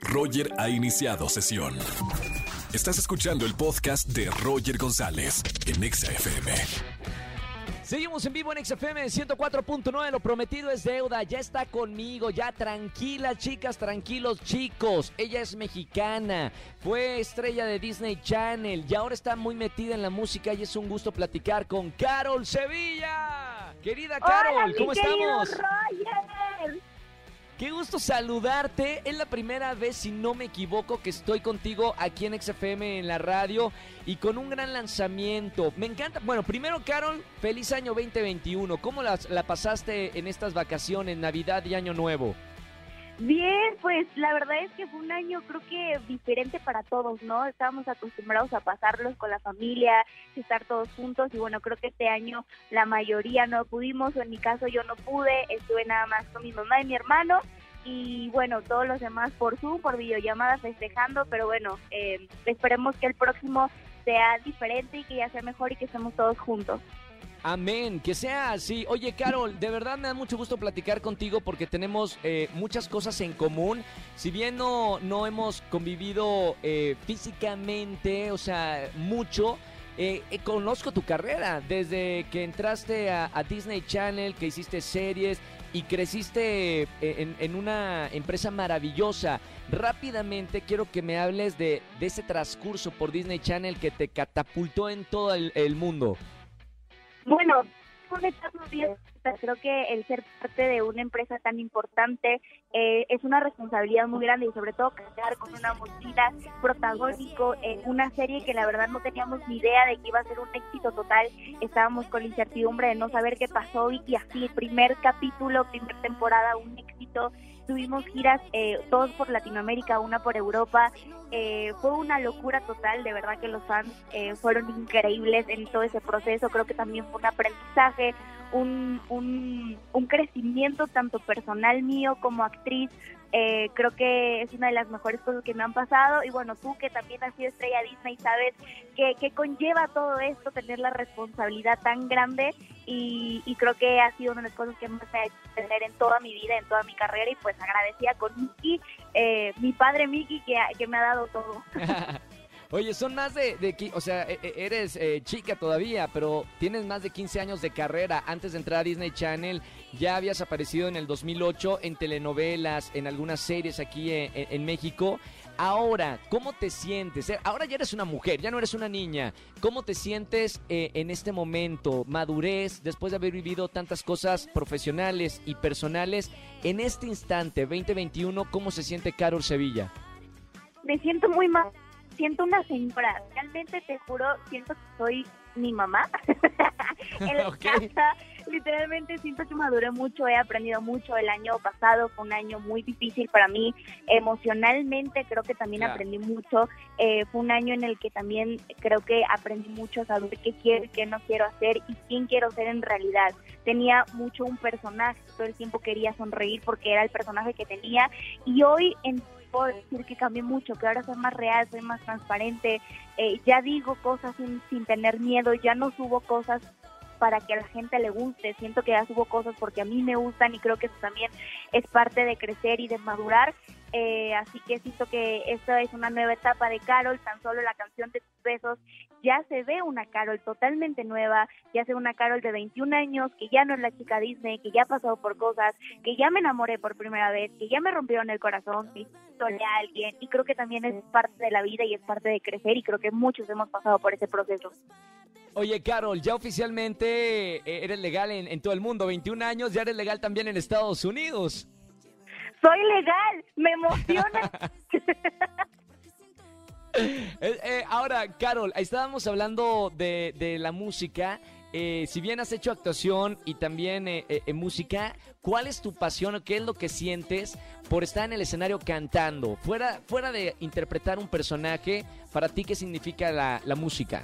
Roger ha iniciado sesión. Estás escuchando el podcast de Roger González en Exa FM. Seguimos en vivo en XFM 104.9, lo prometido es deuda, ya está conmigo, ya tranquilas chicas, tranquilos chicos, ella es mexicana, fue estrella de Disney Channel y ahora está muy metida en la música y es un gusto platicar con Carol Sevilla. Querida Carol, Hola, mi ¿cómo estamos? Roger. Qué gusto saludarte. Es la primera vez, si no me equivoco, que estoy contigo aquí en XFM en la radio y con un gran lanzamiento. Me encanta. Bueno, primero, Carol, feliz año 2021. ¿Cómo las- la, pasaste en estas vacaciones, Navidad y Año Nuevo? Bien, pues la verdad es que fue un año creo que diferente para todos, ¿no? Estábamos acostumbrados a pasarlos con la familia, estar todos juntos y bueno, creo que este año la mayoría no pudimos, o en mi caso yo no pude, estuve nada más con mi mamá y mi hermano y bueno, todos los demás por Zoom, por videollamada festejando, pero bueno, eh, esperemos que el próximo sea diferente y que ya sea mejor y que estemos todos juntos. Amén, que sea así. Oye, Carol, de verdad me da mucho gusto platicar contigo porque tenemos eh, muchas cosas en común. Si bien no, no hemos convivido eh, físicamente, o sea, mucho, eh, eh, conozco tu carrera desde que entraste a, Disney Channel, que hiciste series y creciste en, en una empresa maravillosa. Rápidamente quiero que me hables de, ese transcurso por Disney Channel que te catapultó en todo el mundo. Bueno, fue una etapa bien, creo que el ser parte de una empresa tan importante eh, es una responsabilidad muy grande y sobre todo cargar con una mochila protagónico en una serie que la verdad no teníamos ni idea de que iba a ser un éxito total. Estábamos con la incertidumbre de no saber qué pasó y, y así, primer capítulo, primera temporada, un éxito. Tuvimos giras eh, todos por Latinoamérica, una por Europa. Eh, fue una locura total, de verdad que los fans eh, fueron increíbles en todo ese proceso. Creo que también fue un aprendizaje, un, un, un crecimiento tanto personal mío como actriz. Eh, creo que es una de las mejores cosas que me han pasado. Y bueno, tú que también has sido estrella Disney, sabes que, que conlleva todo esto, tener la responsabilidad tan grande. Y, y creo que ha sido una de las cosas que más me ha hecho tener en toda mi vida, en toda mi carrera. Y pues agradecida con Miki, eh, mi padre Miki, que, que me ha dado todo. Oye, son más de, de o sea, e- e- eres eh, chica todavía, pero tienes más de 15 años de carrera. Antes de entrar a Disney Channel, ya habías aparecido en el 2008 en telenovelas, en algunas series aquí en, en- en México. Ahora, ¿cómo te sientes? Eh, Ahora ya eres una mujer, ya no eres una niña. ¿Cómo te sientes eh, en este momento? Madurez, después de haber vivido tantas cosas profesionales y personales. En este instante, 2021, ¿cómo se siente Carol Sevilla? me siento muy mal, siento una señora, realmente te juro, siento que soy mi mamá. en la casa, literalmente siento que maduré mucho, he aprendido mucho. El año pasado fue un año muy difícil para mí, emocionalmente creo que también aprendí mucho. Eh, fue un año en el que también creo que aprendí mucho a saber qué quiero y qué no quiero hacer y quién quiero ser en realidad. Tenía mucho un personaje, todo el tiempo quería sonreír porque era el personaje que tenía y hoy en puedo decir que cambié mucho, que ahora soy más real, soy más transparente, eh, ya digo cosas sin, sin tener miedo, ya no subo cosas para que a la gente le guste, siento que ya subo cosas porque a mí me gustan y creo que eso también es parte de crecer y de madurar, eh, así que siento que esta es una nueva etapa de Carol, tan solo la canción de tus besos, ya se ve una Carol totalmente nueva, ya se ve una Carol de 21 años, que ya no es la chica Disney, que ya ha pasado por cosas, que ya me enamoré por primera vez, que ya me rompieron el corazón, que solé a alguien y creo que también es parte de la vida y es parte de crecer y creo que muchos hemos pasado por ese proceso. Oye, Carol, ya oficialmente eh, eres legal en, en todo el mundo. 21 años, ya eres legal también en Estados Unidos. Soy legal, me emociona. Eh, eh, ahora, Carol, estábamos hablando de, de la música. Eh, si bien has hecho actuación y también eh, eh, música, ¿cuál es tu pasión o qué es lo que sientes por estar en el escenario cantando? Fuera, fuera de interpretar un personaje, para ti, ¿qué significa la, la música?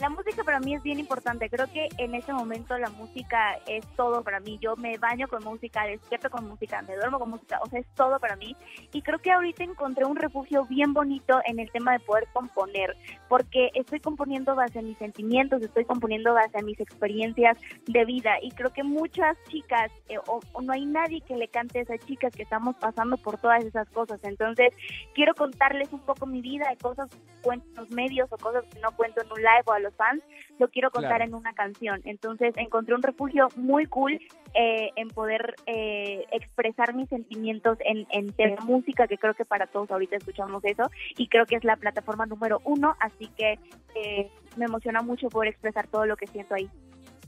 La música para mí es bien importante. Creo que en este momento la música es todo para mí. Yo me baño con música, despierto con música, me duermo con música, o sea, es todo para mí. Y creo que ahorita encontré un refugio bien bonito en el tema de poder componer, porque estoy componiendo base a mis sentimientos, estoy componiendo base a mis experiencias de vida. Y creo que muchas chicas, eh, o, o no hay nadie que le cante a esas chicas que estamos pasando por todas esas cosas. Entonces, quiero contarles un poco mi vida, de cosas que cuento en los medios o cosas que no cuento en un live o a los fans, lo quiero contar Claro. en una canción. Entonces encontré un refugio muy cool eh, en poder eh, expresar mis sentimientos en, en tema música, que creo que para todos ahorita escuchamos eso, y creo que es la plataforma número uno, así que eh, me emociona mucho poder expresar todo lo que siento ahí.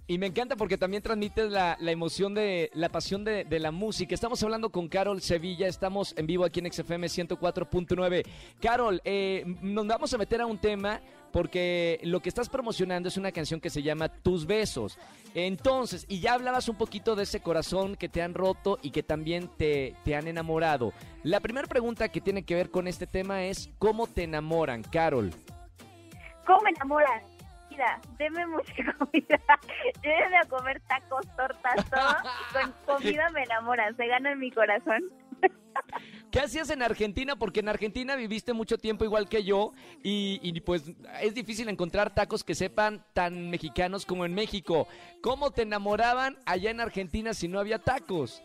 Y me encanta porque también transmites la, la emoción de la pasión de, de la música. Estamos hablando con Carol Sevilla, estamos en vivo aquí en XFM 104.9. Carol, eh, nos vamos a meter a un tema porque lo que estás promocionando es una canción que se llama Tus Besos. Entonces, y ya hablabas un poquito de ese corazón que te han roto y que también te, te han enamorado. La primera pregunta que tiene que ver con este tema es ¿cómo te enamoran, Carol? ¿Cómo me enamoran? Mira, deme mucha comida, llévenme a comer tacos, tortas, todo. Con comida me enamoran, se gana en mi corazón. ¿Qué hacías en Argentina? Porque en Argentina viviste mucho tiempo igual que yo y, y, pues es difícil encontrar tacos que sepan tan mexicanos como en México. ¿Cómo te enamoraban allá en Argentina si no había tacos?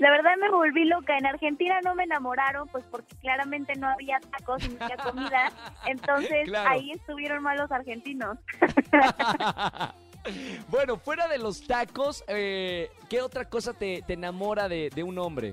La verdad me volví loca. En Argentina no me enamoraron, pues porque claramente no había tacos y no había comida. Entonces Claro. ahí estuvieron mal los argentinos. bueno, fuera de los tacos, eh, ¿qué otra cosa te, te enamora de, de un hombre?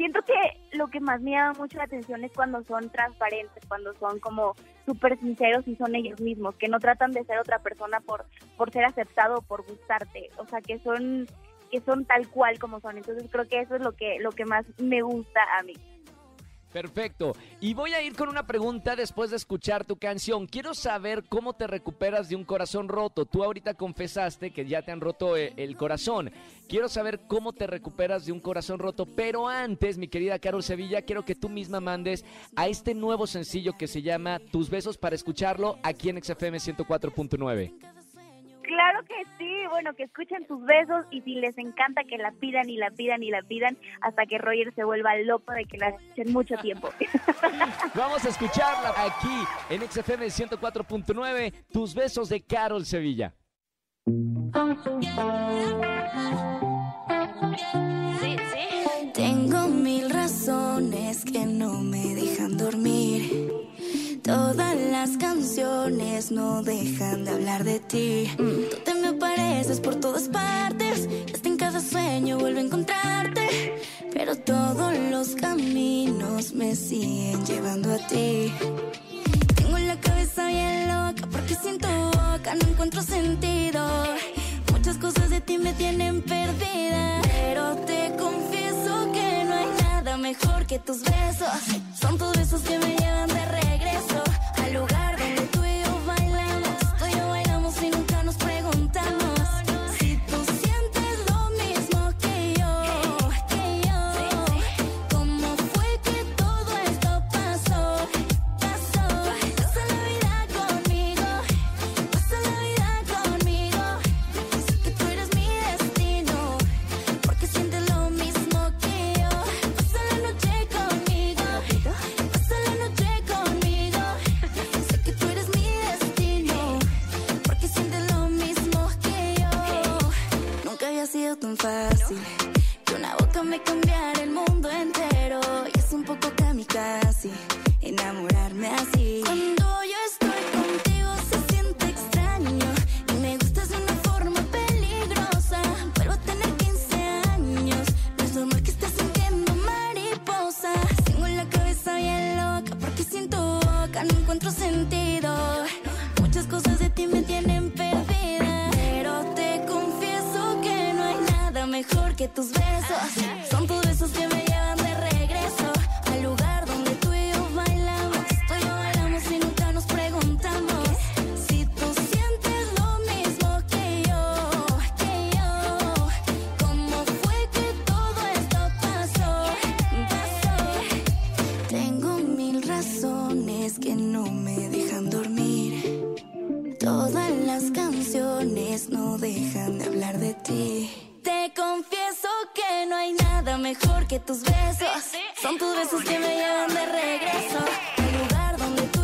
Siento que lo que más me llama mucho la atención es cuando son transparentes, cuando son como súper sinceros y son ellos mismos, que no tratan de ser otra persona por, por ser aceptado o por gustarte, o sea, que son que son tal cual como son. Entonces creo que eso es lo que lo que más me gusta a mí. Perfecto. Y voy a ir con una pregunta después de escuchar tu canción. Quiero saber cómo te recuperas de un corazón roto. Tú ahorita confesaste que ya te han roto eh, el corazón. Quiero saber cómo te recuperas de un corazón roto. Pero antes, mi querida Carol Sevilla, quiero que tú misma mandes a este nuevo sencillo que se llama Tus besos para escucharlo aquí en XFM 104.9. Claro que sí, bueno, que escuchen tus besos y si les encanta que la pidan y la pidan y la pidan hasta que Roger se vuelva loco de que la escuchen mucho tiempo. Vamos a escucharla aquí en XFM 104.9. Tus besos de Carol Sevilla. Tengo mil razones que no me dejan dormir. Todas las canciones no dejan de hablar de ti. Tú te me apareces por todas partes. Hasta en cada sueño vuelvo a encontrarte. Pero todos los caminos me siguen llevando a ti. Tengo la cabeza bien loca porque siento boca, no encuentro sentido. Muchas cosas de ti me tienen perdida. Pero te confieso que no hay nada mejor que tus besos. Tan fácil. Que una boca me cambiara el mundo entero. Y es un poco kamikaze enamorarme así. Cuando yo estoy contigo se siente extraño. Y me gustas de una forma peligrosa. Vuelvo a tener 15 años. No es normal que estés sintiendo mariposa. Tengo la cabeza bien loca porque siento boca. No encuentro sentido. que tus besos son tus besos que me llevan de regreso al lugar donde tú y yo bailamos. Tú y yo bailamos y nunca nos preguntamos si tú sientes lo mismo que yo, que yo. ¿Cómo fue que todo esto pasó? Pasó. Tengo mil razones que no me dejan dormir. Todas las canciones no dejan de hablar de ti mejor que tus besos. Son tus besos que me llevan de regreso. Al lugar donde tú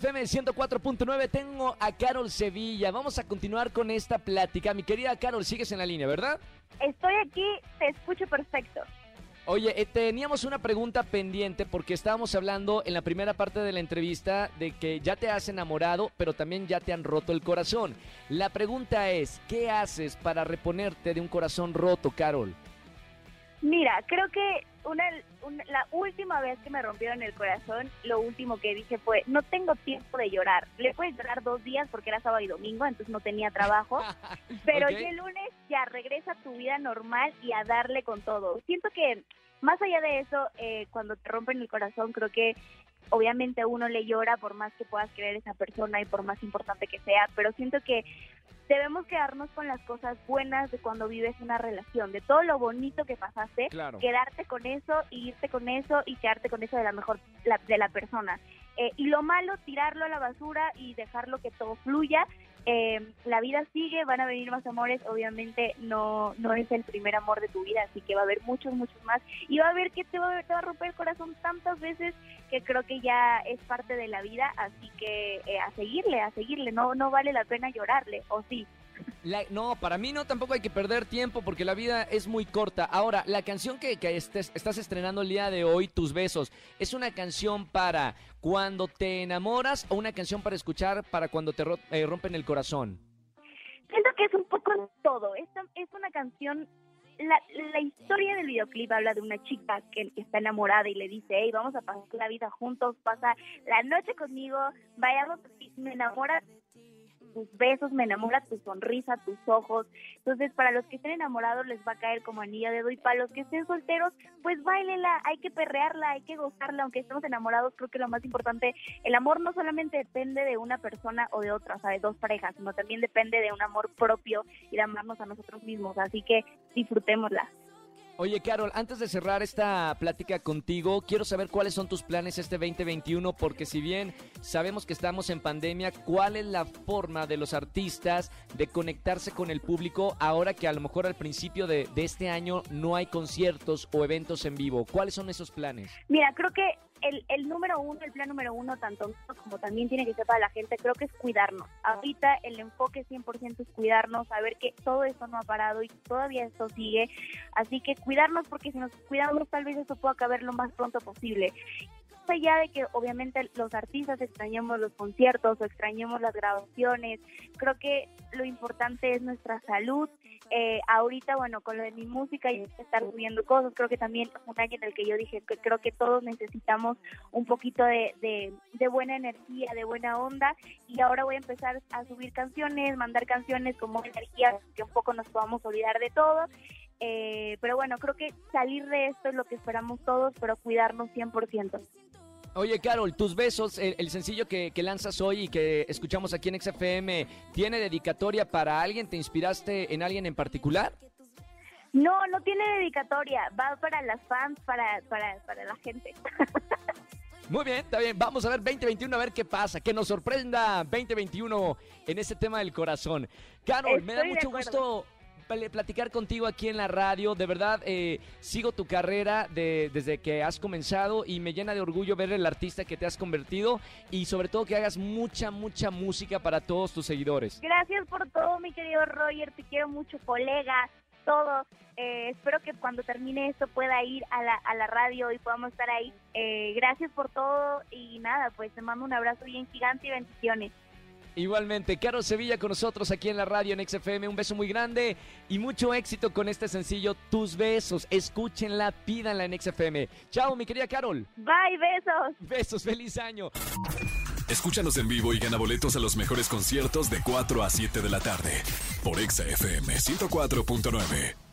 XFM 104.9. Tengo a Carol Sevilla. Vamos a continuar con esta plática. Mi querida Carol, sigues en la línea, ¿verdad? Estoy aquí, te escucho perfecto. Oye, eh, teníamos una pregunta pendiente porque estábamos hablando en la primera parte de la entrevista de que ya te has enamorado, pero también ya te han roto el corazón. La pregunta es, ¿qué haces para reponerte de un corazón roto, Carol? Mira, creo que una, un- la última vez que me rompieron el corazón, lo último que dije fue, no tengo tiempo de llorar. Le puedes llorar dos días porque era sábado y domingo, entonces no tenía trabajo. Pero Ok. ya el lunes ya regresa a tu vida normal y a darle con todo. Siento que más allá de eso, eh, cuando te rompen el corazón, creo que obviamente uno le llora por más que puedas querer a esa persona y por más importante que sea, pero siento que debemos quedarnos con las cosas buenas de cuando vives una relación, de todo lo bonito que pasaste, Claro. quedarte con eso, y irte con eso y quedarte con eso de la mejor la- de la persona. Eh, y lo malo, tirarlo a la basura y dejarlo que todo fluya. Eh, la vida sigue, van a venir más amores, obviamente no no es el primer amor de tu vida, así que va a haber muchos, muchos más. Y va a haber que te va, te va a romper el corazón tantas veces que creo que ya es parte de la vida, así que eh, a seguirle, a seguirle, no no vale la pena llorarle, o sí. La- no, para mí no, tampoco hay que perder tiempo porque la vida es muy corta. Ahora, la canción que, que estés- estás estrenando el día de hoy, Tus Besos, ¿es una canción para cuando te enamoras o una canción para escuchar para cuando te eh, rompen el corazón? Siento que es un poco todo. Esta es una canción. La, la historia del videoclip habla de una chica que, que está enamorada y le dice, hey, vamos a pasar la vida juntos, pasa la noche conmigo, vayamos, me enamora tus besos, me enamora tu sonrisa, tus ojos. Entonces, para los que estén enamorados les va a caer como anilla de dedo y para los que estén solteros, pues bailela, hay que perrearla, hay que gozarla, aunque estemos enamorados, creo que lo más importante, el amor no solamente depende de una persona o de otra, o sea, de dos parejas, sino también depende de un amor propio y de amarnos a nosotros mismos, así que disfrutémosla. Oye, Carol, antes de cerrar esta plática contigo, quiero saber cuáles son tus planes este 2021, porque si bien sabemos que estamos en pandemia, ¿cuál es la forma de los artistas de conectarse con el público ahora que a lo mejor al principio de, este año no hay conciertos o eventos en vivo? ¿Cuáles son esos planes? Mira, creo que el, el número uno, el plan número uno, tanto como también tiene que ser para la gente, creo que es cuidarnos. Ahorita el enfoque 100% es cuidarnos, saber que todo esto no ha parado y todavía esto sigue. Así que cuidarnos porque si nos cuidamos tal vez esto pueda acabar lo más pronto posible. Allá de que obviamente los artistas extrañemos los conciertos o extrañemos las grabaciones, creo que lo importante es nuestra salud. Eh, ahorita, bueno, con lo de mi música y estar subiendo cosas, creo que también un año en el que yo dije que creo que todos necesitamos un poquito de, buena energía, de buena onda y ahora voy a empezar a subir canciones, mandar canciones buena energía, que un poco nos podamos olvidar de todo. Eh, pero bueno, creo que salir de esto es lo que esperamos todos, pero cuidarnos 100%. Oye, Carol, tus besos, el, el sencillo que, que lanzas hoy y que escuchamos aquí en XFM, ¿tiene dedicatoria para alguien? ¿Te inspiraste en alguien en particular? No, no tiene dedicatoria, va para las fans, para, para, para la gente. Muy bien, está bien. Vamos a ver 2021 a ver qué pasa. Que nos sorprenda 2021 en ese tema del corazón. Carol, me da mucho gusto platicar contigo aquí en la radio. De verdad, eh, sigo tu carrera de- desde que has comenzado y me llena de orgullo ver el artista que te has convertido y sobre todo que hagas mucha, mucha música para todos tus seguidores. Gracias por todo, mi querido Roger, te quiero mucho, colega, todo. Eh, espero que cuando termine esto pueda ir a la, a la radio y podamos estar ahí. Eh, gracias por todo y nada, pues te mando un abrazo bien gigante y bendiciones. Igualmente, Carol Sevilla con nosotros aquí en la radio en XFM. Un beso muy grande y mucho éxito con este sencillo Tus Besos. Escúchenla, pídanla en XFM. Chao, mi querida Carol. Bye, besos. Besos, feliz año. Escúchanos en vivo y gana boletos a los mejores conciertos de 4 a 7 de la tarde por Exa FM 104.9.